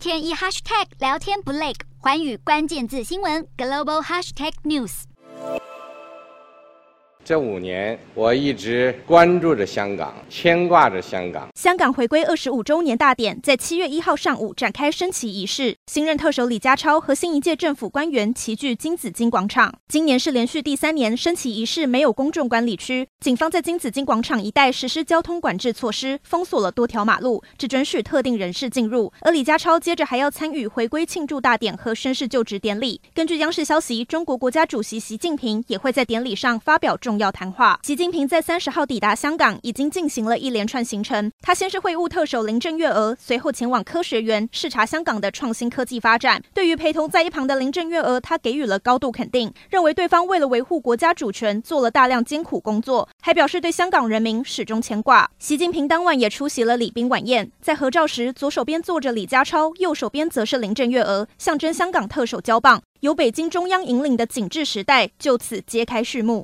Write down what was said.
天一 hashtag 聊天不累，环宇关键字新闻 global hashtag news。这五年，我一直关注着香港，牵挂着香港。香港回归二十五周年大典在七月一号上午展开升旗仪式，新任特首李家超和新一届政府官员齐聚金紫荆广场。今年是连续第三年升旗仪式没有公众管理区，警方在金紫荆广场一带实施交通管制措施，封锁了多条马路，只准许特定人士进入。而李家超接着还要参与回归庆祝大典和宣誓就职典礼。根据央视消息，中国国家主席习近平也会在典礼上发表重要谈话。习近平在三十号抵达香港，已经进行了一连串行程。他先是会晤特首林郑月娥，随后前往科学园视察香港的创新科科技发展。对于陪同在一旁的林郑月娥，他给予了高度肯定，认为对方为了维护国家主权做了大量艰苦工作，还表示对香港人民始终牵挂。习近平当晚也出席了礼宾晚宴，在合照时，左手边坐着李家超，右手边则是林郑月娥，象征香港特首交棒，由北京中央引领的紧致时代就此揭开序幕。